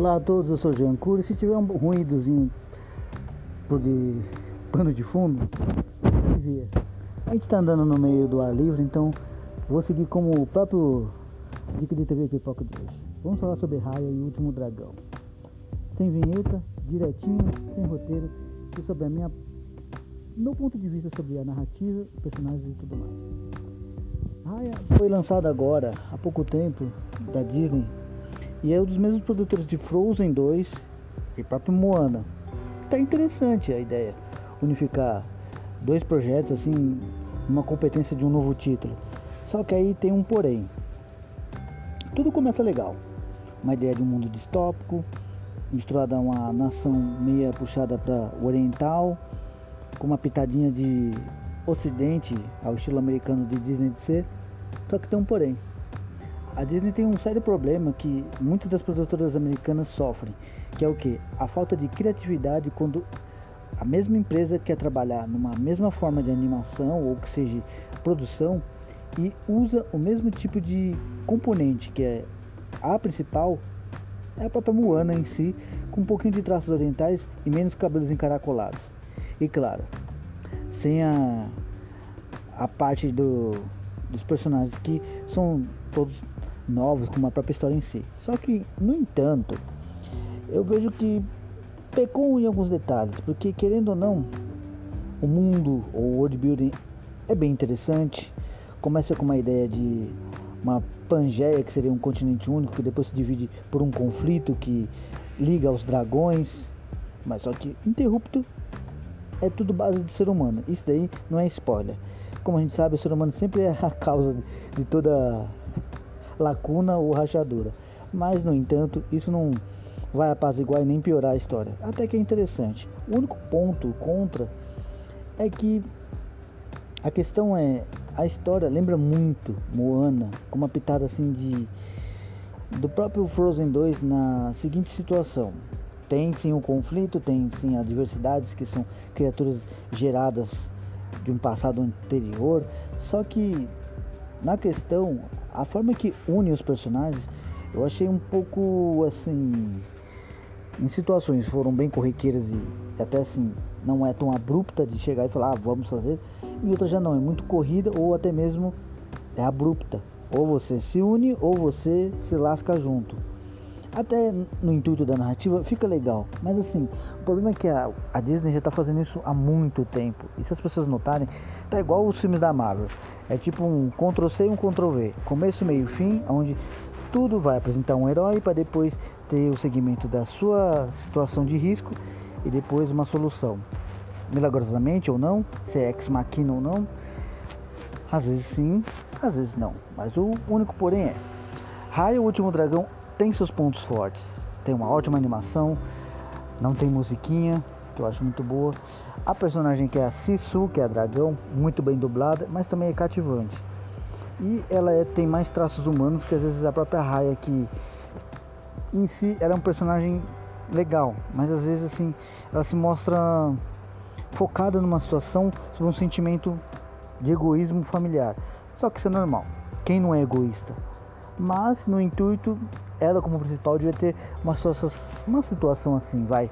Olá a todos, eu sou Jean Cury. Se tiver um ruídozinho por de pano de fundo. A gente está andando no meio do ar livre, então vou seguir como o próprio Dica de TV Pipoca de hoje. Vamos falar sobre Raya e o Último Dragão. Sem vinheta, direitinho, sem roteiro e sobre a minha meu ponto de vista sobre a narrativa, personagens e tudo mais. Raya foi lançada agora, há pouco tempo, da Disney e é um dos mesmos produtores de Frozen 2 e próprio Moana. Tá interessante a ideia, unificar dois projetos assim, uma competência de um novo título. Só que aí tem um porém. Tudo começa legal. Uma ideia de um mundo distópico, misturada a uma nação meia puxada para oriental, com uma pitadinha de ocidente ao estilo americano de Disney de ser. Só que tem um porém. A Disney tem um sério problema que muitas das produtoras americanas sofrem, que é o que? A falta de criatividade quando a mesma empresa quer trabalhar numa mesma forma de animação ou que seja produção e usa o mesmo tipo de componente, que é a principal, é a própria Moana em si, com um pouquinho de traços orientais e menos cabelos encaracolados. E claro, sem a, a parte do, dos personagens que são todos novos, com uma própria história em si. Só que, no entanto, eu vejo que pecou em alguns detalhes, porque querendo ou não, o mundo ou world building é bem interessante. Começa com uma ideia de uma Pangeia, que seria um continente único, que depois se divide por um conflito que liga aos dragões, mas só que interrupto é tudo base do ser humano. Isso daí não é spoiler. Como a gente sabe, o ser humano sempre é a causa de toda lacuna ou rachadura. Mas, no entanto, isso não vai apaziguar e nem piorar a história. Até que é interessante. O único ponto contra é que a questão é a história lembra muito Moana, com uma pitada assim de do próprio Frozen 2 na seguinte situação. Tem sim o conflito, tem sim adversidades que são criaturas geradas de um passado anterior, só que na questão a forma que une os personagens eu achei um pouco assim. Em situações foram bem corriqueiras e até assim não é tão abrupta de chegar e falar, ah, vamos fazer, e outras já não, é muito corrida ou até mesmo é abrupta. Ou você se une ou você se lasca junto. Até no intuito da narrativa fica legal, mas assim, o problema é que a, a Disney já está fazendo isso há muito tempo. E se as pessoas notarem, tá igual os filmes da Marvel. É tipo um Ctrl C e um Ctrl V, começo, meio, fim, onde tudo vai apresentar um herói para depois ter o segmento da sua situação de risco e depois uma solução. Milagrosamente ou não, se é ex machina ou não, às vezes sim, às vezes não. Mas o único porém é, Raio, o Último Dragão tem seus pontos fortes. Tem uma ótima animação, não tem musiquinha, que eu acho muito boa. A personagem que é a Sisu, que é a dragão, muito bem dublada, mas também é cativante. E ela é, tem mais traços humanos que às vezes a própria Raya, que em si ela é um personagem legal, mas às vezes assim ela se mostra focada numa situação sobre um sentimento de egoísmo familiar. Só que isso é normal. Quem não é egoísta? Mas no intuito ela como principal devia ter uma situação, uma situação assim, vai,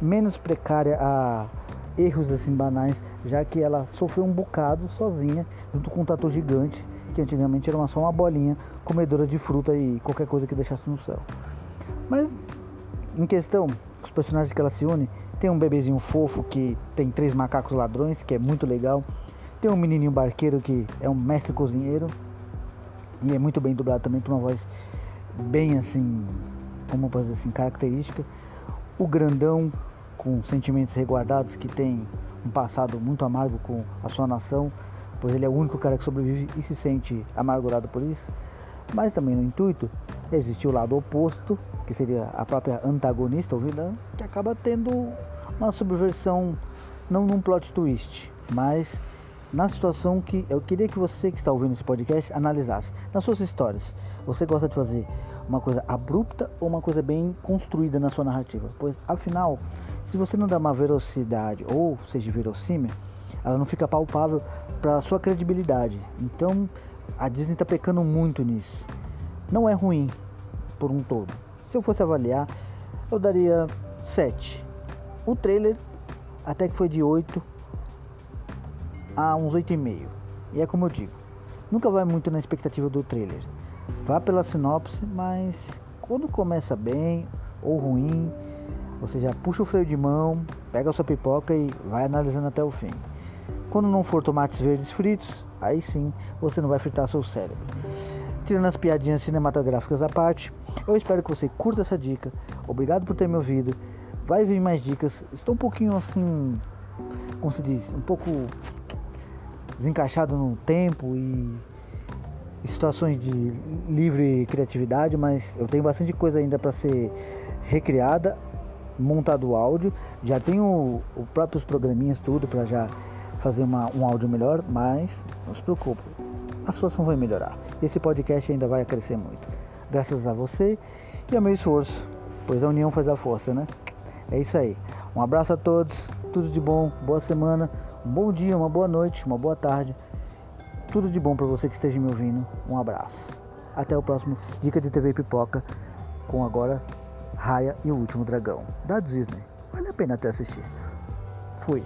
menos precária a erros assim banais, já que ela sofreu um bocado sozinha, junto com um tatu gigante, que antigamente era uma, só uma bolinha comedora de fruta e qualquer coisa que deixasse no céu. Mas em questão, os personagens que ela se une, tem um bebezinho fofo que tem três macacos ladrões, que é muito legal. Tem um menininho barqueiro que é um mestre cozinheiro e é muito bem dublado também por uma voz bem assim, como posso dizer assim, característica. O grandão com sentimentos reguardados que tem um passado muito amargo com a sua nação, pois ele é o único cara que sobrevive e se sente amargurado por isso. Mas também no intuito existe o lado oposto, que seria a própria antagonista ou vilã, que acaba tendo uma subversão não num plot twist, mas na situação que eu queria que você que está ouvindo esse podcast analisasse nas suas histórias. Você gosta de fazer uma coisa abrupta ou uma coisa bem construída na sua narrativa? Pois afinal, se você não dá uma velocidade ou seja verossímil, ela não fica palpável para sua credibilidade. Então a Disney está pecando muito nisso. Não é ruim por um todo. Se eu fosse avaliar, eu daria 7. O trailer até que foi de 8 a uns 8,5. E é como eu digo, nunca vai muito na expectativa do trailer. Vá pela sinopse, mas quando começa bem ou ruim, você já puxa o freio de mão, pega a sua pipoca e vai analisando até o fim. Quando não for tomates verdes fritos, aí sim você não vai fritar seu cérebro. Tirando as piadinhas cinematográficas à parte, eu espero que você curta essa dica. Obrigado por ter me ouvido. Vai vir mais dicas. Estou um pouquinho assim, como se diz, um pouco desencaixado no tempo e situações de livre criatividade, mas eu tenho bastante coisa ainda para ser recriada, montado o áudio, já tenho os próprios programinhas tudo para já fazer uma, um áudio melhor, mas não se preocupe, a situação vai melhorar. Esse podcast ainda vai crescer muito, graças a você e ao meu esforço, pois a união faz a força, né? É isso aí. Um abraço a todos, tudo de bom, boa semana, um bom dia, uma boa noite, uma boa tarde. Tudo de bom para você que esteja me ouvindo. Um abraço. Até o próximo Dica de TV Pipoca com agora Raya e o Último Dragão da Disney. Vale a pena até assistir. Fui.